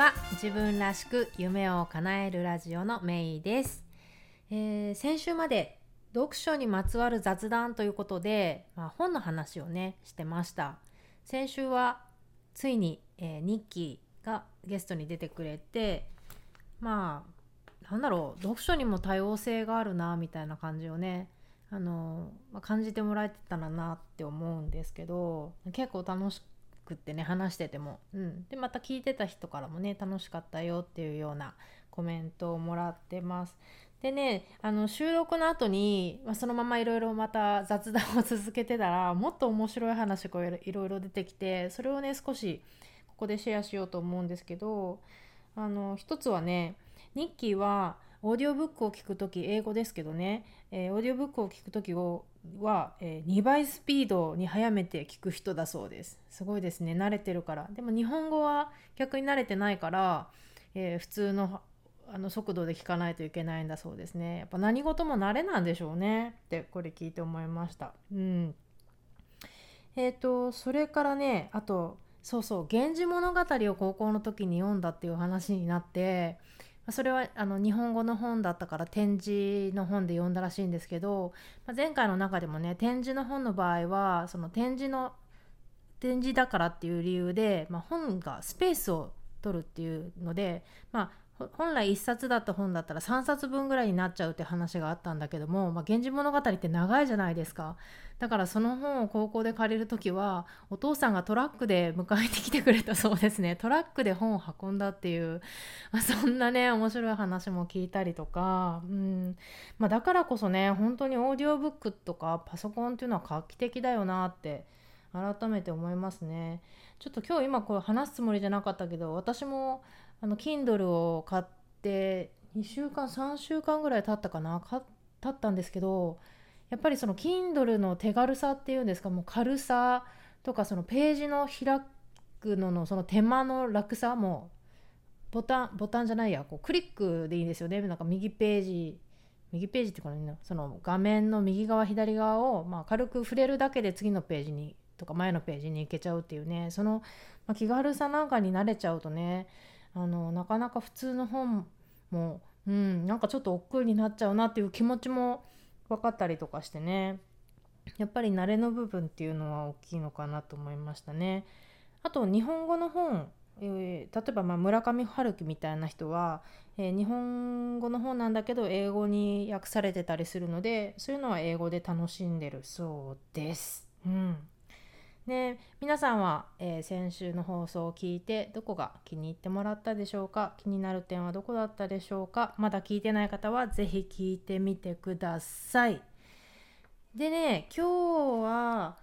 は自分らしく夢を叶えるラジオのメイです、えー先週まで読書にまつわる雑談ということで、まあ、本の話をねしてました。先週はついに、えーニッキーがゲストに出てくれてまあなんだろう読書にも多様性があるなみたいな感じをねあの、まあ感じてもらえてたらなって思うんですけど結構楽しくってね話してても、うん、でまた聞いてた人からもね楽しかったよっていうようなコメントをもらってます。でねあの収録の後に、まあ、そのままいろいろまた雑談を続けてたらもっと面白い話がいろいろ出てきてそれをね少しここでシェアしようと思うんですけどあの一つはねニッキーはオーディオブックを聞く時英語ですけどね、えーオーディオブックを聞く時をは、えー2倍スピードに早めて聞く人だそうです。すごいですね。慣れてるから。でも日本語は逆に慣れてないから、えー普通のあの速度で聞かないといけないんだそうですね。やっぱ何事も慣れなんでしょうね。ってこれ聞いて思いました。うん。えっ、とそれからねあとそうそう「源氏物語」を高校の時に読んだっていう話になってそれはあの日本語の本だったから展示の本で読んだらしいんですけど、まあ前回の中でもね展示の本の場合はその展示の展示だからっていう理由で、まあ、本がスペースを取るっていうので、まあ、本来1冊だった本だったら3冊分ぐらいになっちゃうって話があったんだけども「まあ、源氏物語」って長いじゃないですか。だからその本を高校で借りる時はお父さんがトラックで迎えに来てくれたそうですね。トラックで本を運んだっていう、まあ、そんなね面白い話も聞いたりとか、うん。まあ、だからこそね本当にオーディオブックとかパソコンっていうのは画期的だよなって改めて思いますね。ちょっと今日今これ話すつもりじゃなかったけど私もあの Kindle を買って2週間3週間ぐらい経ったかなか経ったんですけどやっぱりその Kindle の手軽さっていうんですかもう軽さとかそのページの開くののその手間の楽さもボタンボタンじゃないやこうクリックでいいんですよね。なんか右ページ右ページっていうかねその画面の右側左側を、まあ、軽く触れるだけで次のページにとか前のページに行けちゃうっていうねその、まあ、気軽さなんかに慣れちゃうとねあのなかなか普通の本も、うん、なんかちょっと億劫になっちゃうなっていう気持ちも分かったりとかしてねやっぱり慣れの部分っていうのは大きいのかなと思いましたね。あと日本語の本、えー例えばまあ村上春樹みたいな人は、えー日本語の本なんだけど英語に訳されてたりするのでそういうのは英語で楽しんでるそうです。うんで皆さんは、えー先週の放送を聞いてどこが気に入ってもらったでしょうか？気になる点はどこだったでしょうか？まだ聞いてない方はぜひ聞いてみてください。でね今日は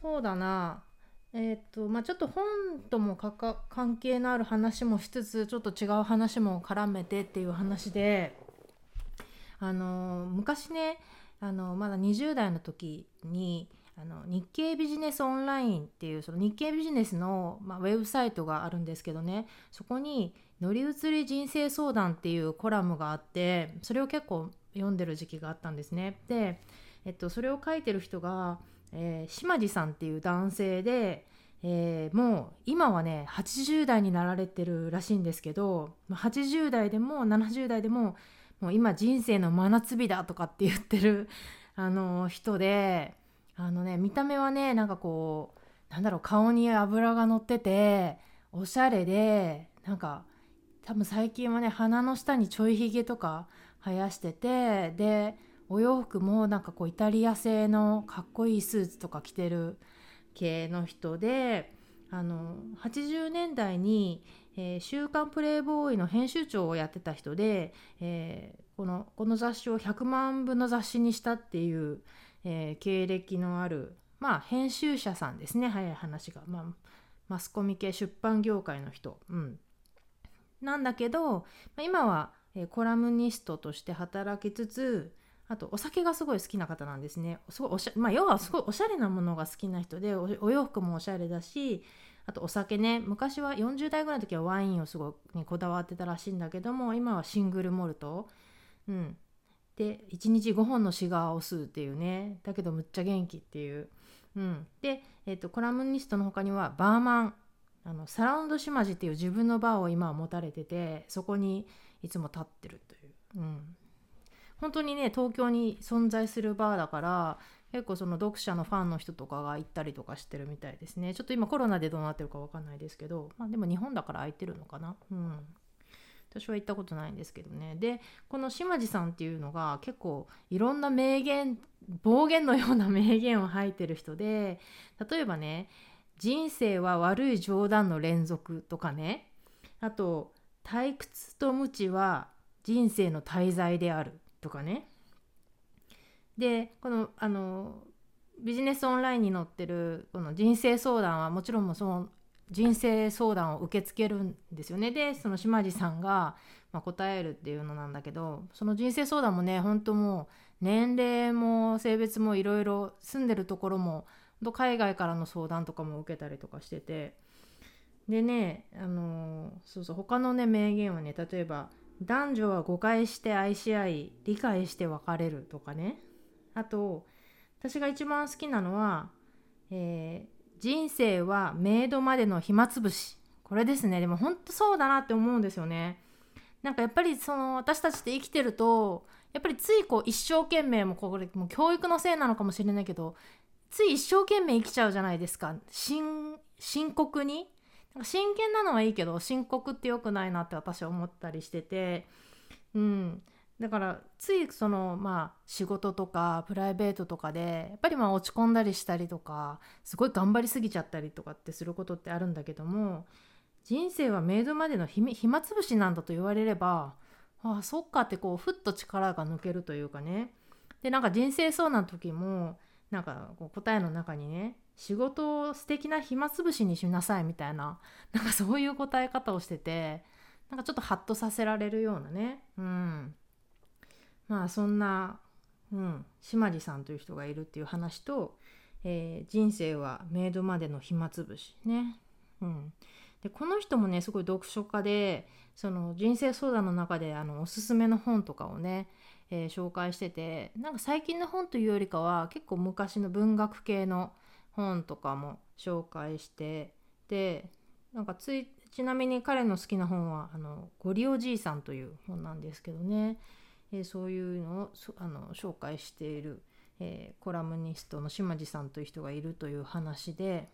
そうだな。えっ、とまあちょっと本とも関係のある話もしつつちょっと違う話も絡めてっていう話であの昔ねあのまだ20代の時にあの日経ビジネスオンラインっていうその日経ビジネスの、まあ、ウェブサイトがあるんですけどねそこに「乗り移り人生相談」っていうコラムがあってそれを結構読んでる時期があったんですね。で、えっと、それを書いてる人が、えー島地さんっていう男性で、えーもう今はね80代になられてるらしいんですけど80代でも70代でももう今人生の真夏日だとかって言ってるあの人であのね見た目はねなんかこうなんだろう顔に油が乗ってておしゃれでなんか多分最近はね鼻の下にちょいひげとか生やしててでお洋服もなんかこうイタリア製のかっこいいスーツとか着てる系の人であの80年代にえー週刊プレイボーイ」の編集長をやってた人で、えーこのこの雑誌を100万部の雑誌にしたっていう、えー経歴のある、まあ、編集者さんですね。早い話が、まあ、マスコミ系出版業界の人、うん、なんだけど、今は、えーコラムニストとして働きつつあとお酒がすごい好きな方なんですね。すごいおしゃ、まあ、要はすごいおしゃれなものが好きな人でお洋服もおしゃれだしあとお酒ね。昔は40代ぐらいの時はワインをすごく、ね、こだわってたらしいんだけども今はシングルモルト、うん、で1日5本のシガーを吸うっていうね。だけどむっちゃ元気っていう、うん、で、えっとコラムニストの他にはバーマン。あのサラウンド島地っていう自分のバーを今は持たれててそこにいつも立ってるという、うん、本当にね東京に存在するバーだから結構その読者のファンの人とかが行ったりとかしてるみたいですね。ちょっと今コロナでどうなってるか分かんないですけどまあでも日本だから空いてるのかな。うん。私は行ったことないんですけどね。でこの島地さんっていうのが結構いろんな名言暴言のような名言を吐いてる人で例えばね人生は悪い冗談の連続とかね。あと退屈と無知は人生の滞在であるとかね。でこのあのビジネスオンラインに載ってるこの人生相談はもちろんもその人生相談を受け付けるんですよね。でその島地さんが、まあ、答えるっていうのなんだけどその人生相談もね本当もう年齢も性別もいろいろ住んでるところも海外からの相談とかも受けたりとかしてて。でねあのそうそう他のね名言はね例えば「男女は誤解して愛し合い理解して別れる」とかね。あと私が一番好きなのは、えー、人生はメイドまでの暇つぶし。これですね。でも本当そうだなって思うんですよね。なんかやっぱりその私たちって生きてるとやっぱりついこう一生懸命もこれもう教育のせいなのかもしれないけどつい一生懸命生きちゃうじゃないですか。深刻に。なんか真剣なのはいいけど深刻って良くないなって私は思ったりしてて。うん。だからついそのまあ仕事とかプライベートとかでやっぱりまあ落ち込んだりしたりとかすごい頑張りすぎちゃったりとかってすることってあるんだけども人生はメイドまでの暇つぶしなんだと言われればああそっかってこうふっと力が抜けるというかね。でなんか人生そうな時もなんかこう答えの中にね仕事を素敵な暇つぶしにしなさいみたいななんかそういう答え方をしててなんかちょっとハッとさせられるようなね。うん。まあそんな、うん、島地さんという人がいるっていう話と、えー、人生はメイドまでの暇つぶしね、うん、でこの人もねすごい読書家でその人生相談の中であのおすすめの本とかをねえー、紹介しててなんか最近の本というよりかは結構昔の文学系の本とかも紹介してでなんかついちなみに彼の好きな本は「あのゴリおじいさん」という本なんですけどね、えー、そういうのをあの紹介している、えー、コラムニストの島地さんという人がいるという話で。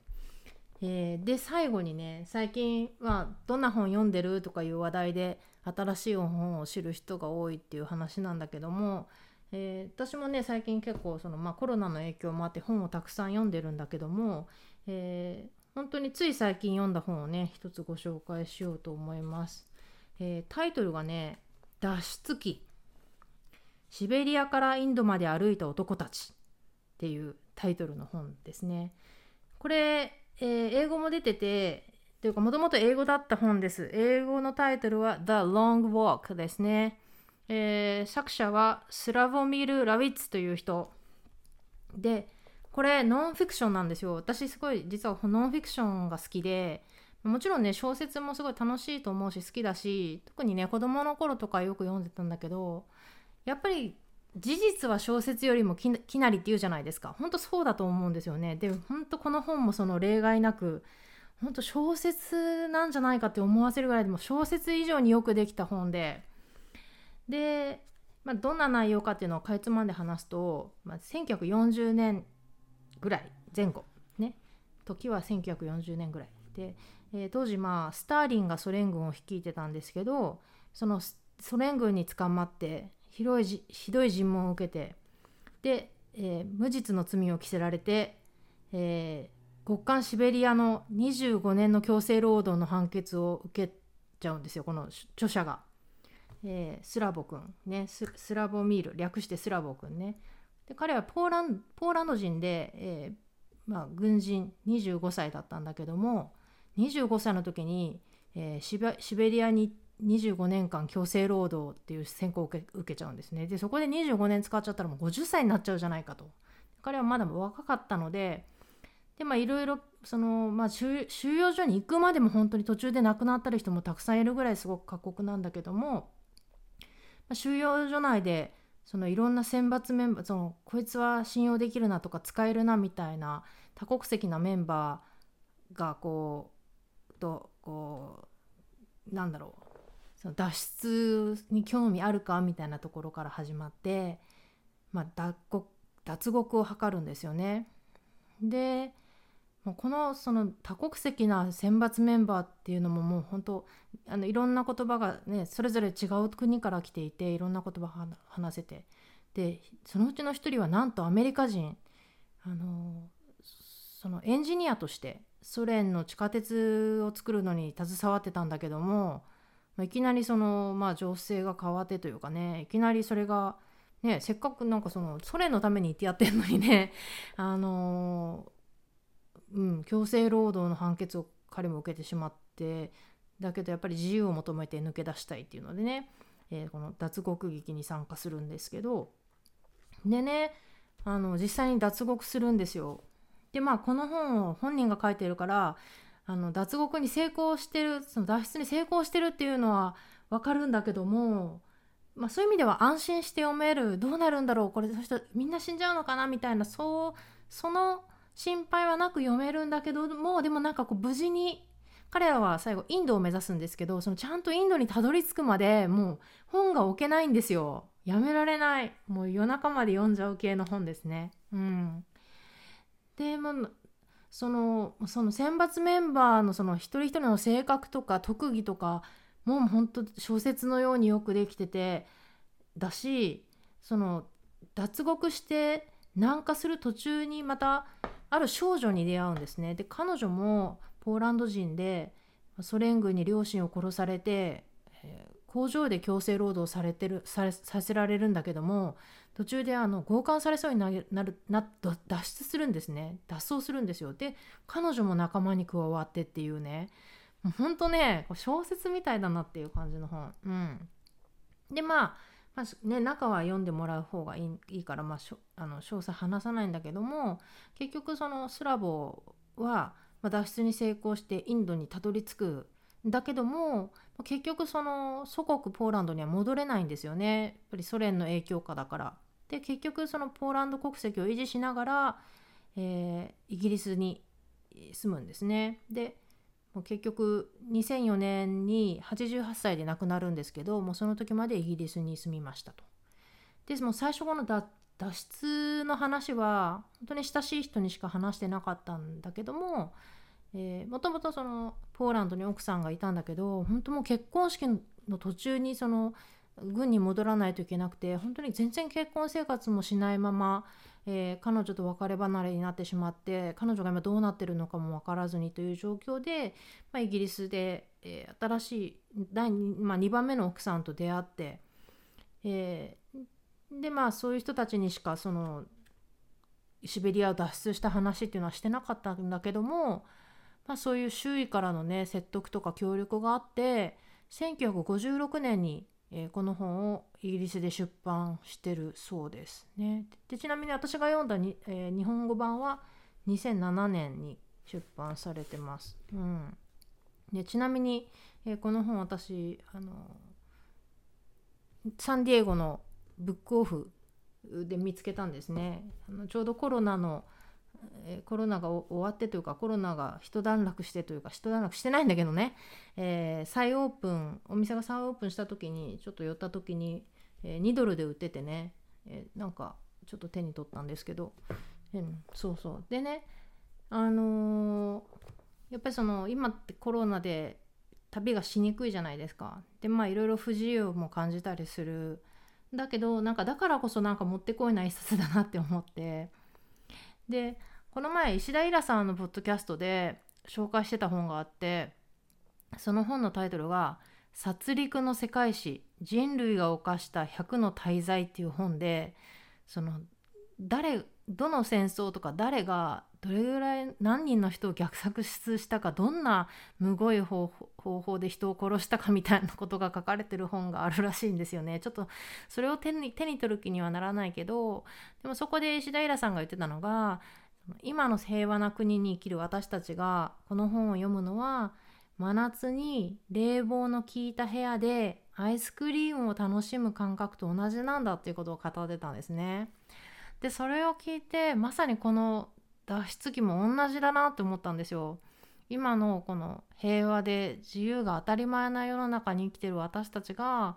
えー、で最後にね最近はどんな本読んでるとかいう話題で新しい本を知る人が多いっていう話なんだけども、え、私もね最近結構その、まあ、コロナの影響もあって本をたくさん読んでるんだけども、えー、本当につい最近読んだ本をね一つご紹介しようと思います。えタイトルがね「脱出シベリアからインドまで歩いた男たち」っていうタイトルの本ですね。これえー、英語も出てて、というかもともと英語だった本です。英語のタイトルは The Long Walk ですね。えー、作者はスラボミル・ラウィッツという人。で、これノンフィクションなんですよ。私すごい実はノンフィクションが好きで、もちろんね小説もすごい楽しいと思うし好きだし特にね子供の頃とかよく読んでたんだけどやっぱり事実は小説よりもきなりって言うじゃないですか。本当そうだと思うんですよね。で本当この本もその例外なく本当小説なんじゃないかって思わせるぐらいでも小説以上によくできた本で。で、まあ、どんな内容かっていうのをかいつまんで話すと、まあ、1940年ぐらい前後ね。時は1940年ぐらい。で、えー、当時まあスターリンがソ連軍を率いてたんですけどそのソ連軍に捕まって広いひどい尋問を受けてで、えー、無実の罪を着せられて、えー、極寒シベリアの25年の強制労働の判決を受けちゃうんですよこの著者が、えー、スラボくんねスラボミール略してスラボくんね。で彼はポーランポーランド人で、えーまあ、軍人25歳だったんだけども25歳の時に、えー、シベリアに行って25年間強制労働っていう選考を受け受けちゃうんですね。でそこで25年使っちゃったらもう50歳になっちゃうじゃないかと。彼はまだ若かったのででまあいろいろその、まあ、収容所に行くまでも本当に途中で亡くなったり人もたくさんいるぐらいすごく過酷なんだけども、まあ、収容所内でそのいろんな選抜メンバーそのこいつは信用できるなとか使えるなみたいな多国籍なメンバーがこうとこうなんだろうその脱出に興味あるかみたいなところから始まって、まあ、脱獄脱獄を図るんですよね。でもうこのその多国籍な選抜メンバーっていうのももう本当あのいろんな言葉がねそれぞれ違う国から来ていていろんな言葉話せてでそのうちの一人はなんとアメリカ人あのそのエンジニアとしてソ連の地下鉄を作るのに携わってたんだけども、ま、いきなりその、まあ、情勢が変わってというかねいきなりそれが、ね、せっかくなんかそのソ連のために言ってやってんのにね あのうん、強制労働の判決を彼も受けてしまってだけどやっぱり自由を求めて抜け出したいっていうのでね、えー、この脱獄劇に参加するんですけどでねあの実際に脱獄するんですよ。でまあこの本を本人が書いてるからあの脱獄に成功してるその脱出に成功してるっていうのは分かるんだけども、まあ、そういう意味では安心して読めるどうなるんだろうこれそしてみんな死んじゃうのかなみたいなそうその心配はなく読めるんだけどもでもなんかこう無事に彼らは最後インドを目指すんですけどそのちゃんとインドにたどり着くまでもう本が置けないんですよ。やめられない。もう夜中まで読んじゃう系の本ですね。うん。でもそのその選抜メンバーのその一人一人の性格とか特技とかもう本当小説のようによくできててだしその脱獄して南下する途中にまたある少女に出会うんですね。で彼女もポーランド人でソ連軍に両親を殺されて、工場で強制労働されてるさせられるんだけども途中であの強姦されそうになるな脱出するんですね。脱走するんですよ。で彼女も仲間に加わってっていうね。もうほんとね小説みたいだなっていう感じの本。うん。でまあまあね、中は読んでもらう方がいいいいから、まあ、しょあの詳細話さないんだけども結局そのスラボは、まあ、脱出に成功してインドにたどり着くだけども結局その祖国ポーランドには戻れないんですよね。やっぱりソ連の影響下だから。で結局そのポーランド国籍を維持しながら、えー、イギリスに住むんですね。でもう結局2004年に88歳で亡くなるんですけどもうその時までイギリスに住みましたと。でも最初この脱出の話は本当に親しい人にしか話してなかったんだけどももともとポーランドに奥さんがいたんだけど本当もう結婚式の途中にその軍に戻らないといけなくて本当に全然結婚生活もしないままえー、彼女と別れ離れになってしまって彼女が今どうなってるのかも分からずにという状況で、まあ、イギリスで、えー、新しい第 2,、まあ、2番目の奥さんと出会って、えー、でまあそういう人たちにしかそのシベリアを脱出した話っていうのはしてなかったんだけども、まあ、そういう周囲からのね説得とか協力があって1956年にえー、この本をイギリスで出版してるそうですね。でちなみに私が読んだに、えー、日本語版は2007年に出版されてます。うん、でちなみに、えー、この本私あのサンディエゴのブックオフで見つけたんですね。あのちょうどコロナのえコロナが終わってというかコロナが一段落してというか一段落してないんだけどね、えー、再オープンお店が再オープンした時にちょっと寄った時に、えー、2ドルで売っててね、えー、なんかちょっと手に取ったんですけど、うん、そうそう。でねあのやっぱりその今ってコロナで旅がしにくいじゃないですか。でまあいろいろ不自由も感じたりする。だけどなんかだからこそなんか持ってこいな一冊だなって思って。でこの前石田イラさんのポッドキャストで紹介してた本があってその本のタイトルが「殺戮の世界史人類が犯した100の大罪」っていう本でその誰どの戦争とか誰がどれぐらい何人の人を虐殺したかどんなむごい方法で人を殺したかみたいなことが書かれてる本があるらしいんですよね。ちょっとそれを手に手に取る気にはならないけどでもそこで石田イラさんが言ってたのが今の平和な国に生きる私たちがこの本を読むのは真夏に冷房の効いた部屋でアイスクリームを楽しむ感覚と同じなんだっていうことを語ってたんですね。でそれを聞いてまさにこの脱出機も同じだなって思ったんですよ。今のこの平和で自由が当たり前な世の中に生きてる私たちが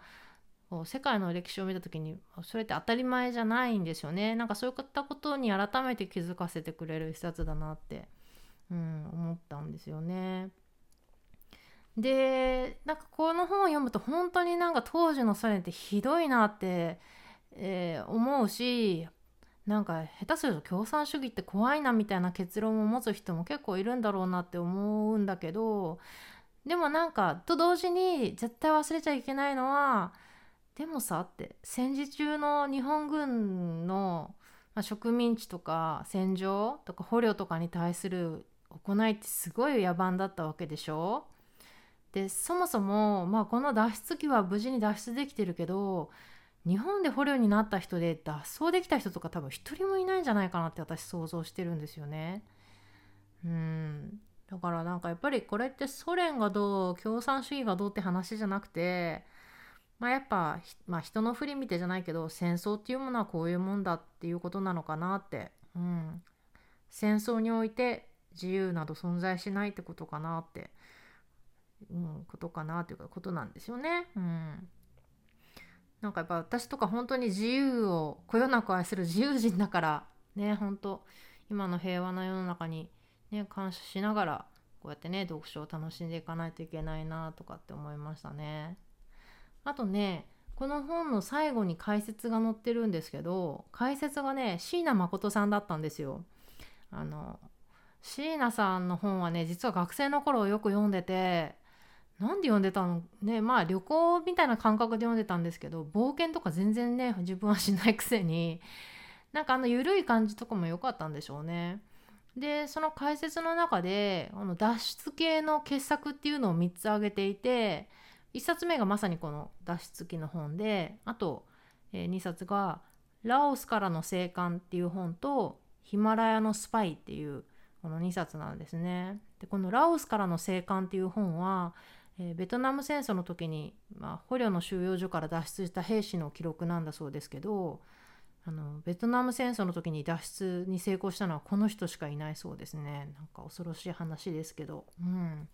世界の歴史を見た時にそれって当たり前じゃないんですよねなんかそういったことに改めて気づかせてくれる一冊だなって、うん、思ったんですよね。でなんかこの本を読むと本当になんか当時のソ連ってひどいなって、えー、思うしなんか下手すると共産主義って怖いなみたいな結論を持つ人も結構いるんだろうなって思うんだけどでもなんかと同時に絶対忘れちゃいけないのはでもさって戦時中の日本軍の、まあ、植民地とか戦場とか捕虜とかに対する行いってすごい野蛮だったわけでしょ？でそもそも、まあ、この脱出機は無事に脱出できてるけど日本で捕虜になった人で脱走できた人とか多分一人もいないんじゃないかなって私想像してるんですよね。うんだからなんかやっぱりこれってソ連がどう共産主義がどうって話じゃなくてまあ、やっぱ、まあ、人の振り見てじゃないけど戦争っていうものはこういうもんだっていうことなのかなって、うん、戦争において自由など存在しないってことかなって、うん、ことかなっていうことなんですよね。うん、なんかやっぱ私とか本当に自由をこよなく愛する自由人だからね本当今の平和な世の中に、ね、感謝しながらこうやってね読書を楽しんでいかないといけないなとかって思いましたね。あとねこの本の最後に解説が載ってるんですけど解説がね椎名誠さんだったんですよ。あの椎名さんの本はね実は学生の頃よく読んでてなんで読んでたの？ねまあ旅行みたいな感覚で読んでたんですけど冒険とか全然ね自分はしないくせになんかあの緩い感じとかも良かったんでしょうね。でその解説の中であの脱出系の傑作っていうのを3つ挙げていて1冊目がまさにこの脱出記の本であと、えー、2冊が「ラオスからの生還」っていう本と「ヒマラヤのスパイ」っていうこの2冊なんですね。でこの「ラオスからの生還」っていう本は、えー、ベトナム戦争の時に、まあ、捕虜の収容所から脱出した兵士の記録なんだそうですけどあのベトナム戦争の時に脱出に成功したのはこの人しかいないそうですね。なんか恐ろしい話ですけど。うん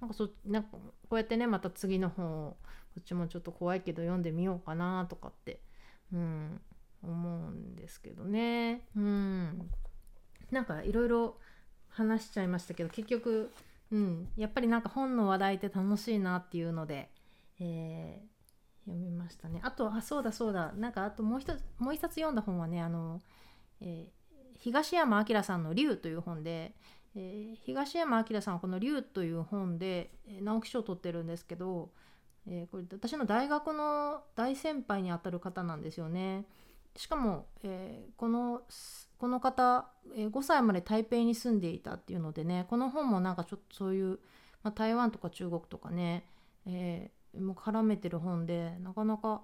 なんかそなんかこうやってねまた次の本をこっちもちょっと怖いけど読んでみようかなとかって、うん、思うんですけどね。うん、なんかいろいろ話しちゃいましたけど結局、うん、やっぱりなんか本の話題って楽しいなっていうので、えー、読みましたね。あとあそうだそうだなんかあともう一つもう一冊読んだ本はねあの、えー、東山明さんの「竜」という本でえー、東山明さんはこの「竜」という本で、え、直木賞を取ってるんですけど、えー、これ私の大学の大先輩にあたる方なんですよね。しかも、えこのこの方、え5歳まで台北に住んでいたっていうのでねこの本もなんかちょっとそういう、まあ、台湾とか中国とかね、えもう絡めてる本でなかなか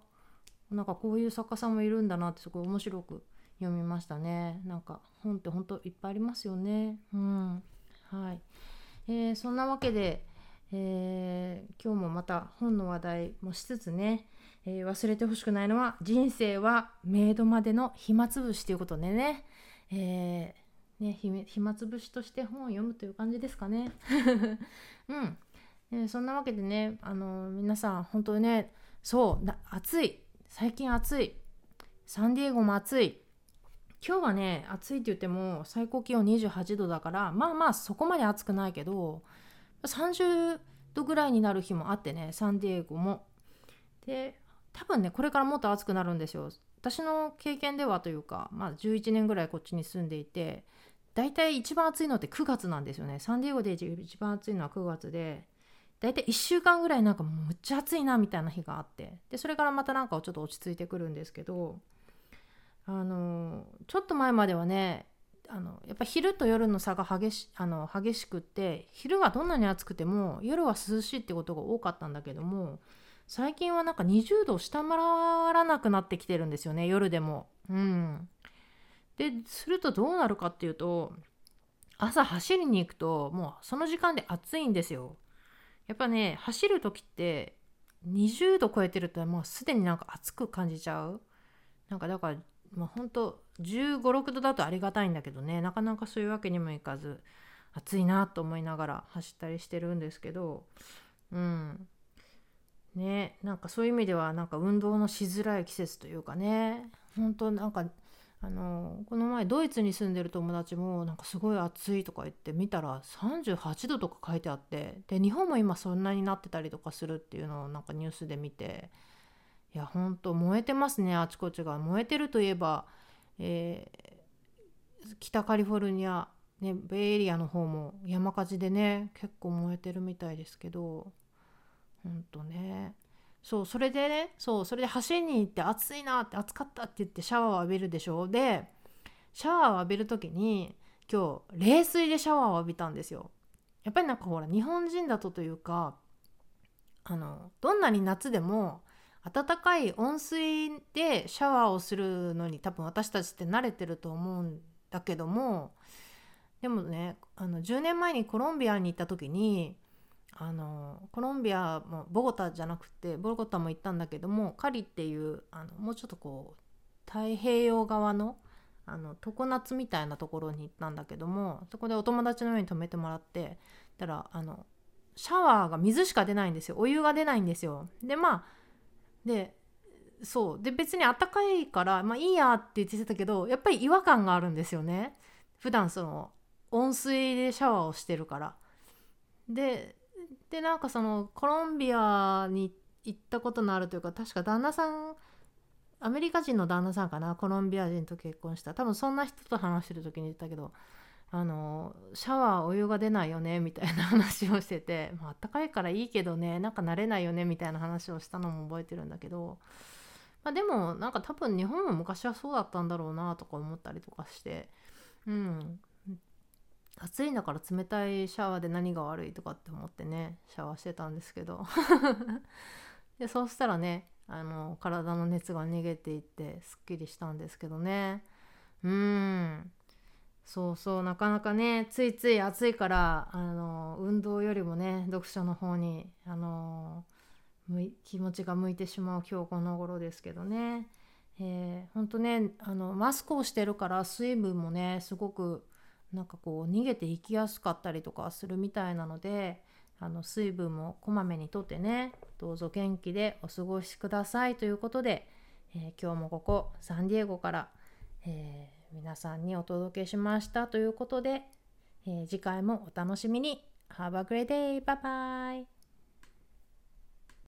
なんかこういう作家さんもいるんだなってすごい面白く読みましたね。なんか本って本当いっぱいありますよね。うん。はい、えー、そんなわけで、えー、今日もまた本の話題もしつつね、えー、忘れてほしくないのは人生はメイドまでの暇つぶしということでね,、えー、ね暇つぶしとして本を読むという感じですかね。うん、え、そんなわけでねあの皆さん本当にねそう暑い。最近暑い。サンディエゴも暑い。今日はね暑いって言っても最高気温28度だからまあまあそこまで暑くないけど30度ぐらいになる日もあってねサンディエゴも。で多分ねこれからもっと暑くなるんですよ。私の経験ではというか、まあ、11年ぐらいこっちに住んでいて大体一番暑いのって9月なんですよね。サンディエゴで一番暑いのは9月で大体1週間ぐらいなんかむっちゃ暑いなみたいな日があってでそれからまたなんかちょっと落ち着いてくるんですけどあのちょっと前まではねあのやっぱ昼と夜の差が激しあの激しくって昼はどんなに暑くても夜は涼しいってことが多かったんだけども最近はなんか20度を下回らなくなってきてるんですよね夜でも。うん、でするとどうなるかっていうと朝走りに行くともうその時間で暑いんですよ。やっぱね走る時って20度超えてるともうすでになんか暑く感じちゃう。なんかだからまあ、本当1 5 6度だとありがたいんだけどね。なかなかそういうわけにもいかず暑いなと思いながら走ったりしてるんですけど。うん。ねなんかそういう意味ではなんか運動のしづらい季節というかね。本当なんかあのこの前ドイツに住んでる友達もなんかすごい暑いとか言って見たら38度とか書いてあって。で日本も今そんなになってたりとかするっていうのをなんかニュースで見て。いや本当燃えてますねあちこちが。燃えてるといえば、えー、北カリフォルニア、ね、ベイエリアの方も山火事でね結構燃えてるみたいですけど本当ね。そうそれでねそうそれで走りに行って暑いなって暑かったって言ってシャワーを浴びるでしょ。でシャワーを浴びる時に今日冷水でシャワーを浴びたんですよ。やっぱりなんかほら日本人だとというかあのどんなに夏でも温かい温水でシャワーをするのに多分私たちって慣れてると思うんだけどもでもねあの10年前にコロンビアに行った時にあのコロンビアもボゴタじゃなくてボゴタも行ったんだけどもカリっていうあのもうちょっとこう太平洋側のあの常夏みたいなところに行ったんだけどもそこでお友達の上に泊めてもらってたらあのシャワーが水しか出ないんですよ。お湯が出ないんですよ。でまあでそう。で別にあったかいからまあいいやって言ってたけどやっぱり違和感があるんですよね。普段その温水でシャワーをしてるから。ででなんかそのコロンビアに行ったことのあるというか確か旦那さんアメリカ人の旦那さんかな？コロンビア人と結婚した。多分そんな人と話してる時に言ったけど。あのシャワーお湯が出ないよねみたいな話をしてて、まあったかいからいいけどねなんか慣れないよねみたいな話をしたのも覚えてるんだけど、まあ、でもなんか多分日本も昔はそうだったんだろうなとか思ったりとかしてうん。暑いんだから冷たいシャワーで何が悪いとかって思ってねシャワーしてたんですけど。でそうしたらねあの体の熱が逃げていってすっきりしたんですけどね。うん。そうそうなかなかねついつい暑いからあの運動よりもね読書の方にあの気持ちが向いてしまう今日この頃ですけどね。えー、ほんとねあのマスクをしてるから水分もねすごくなんかこう逃げていきやすかったりとかするみたいなのであの水分もこまめにとってねどうぞ元気でお過ごしくださいということで、えー、今日もここサンディエゴから、えー皆さんにお届けしましたということで、えー、次回もお楽しみに。Have a great day! Bye bye!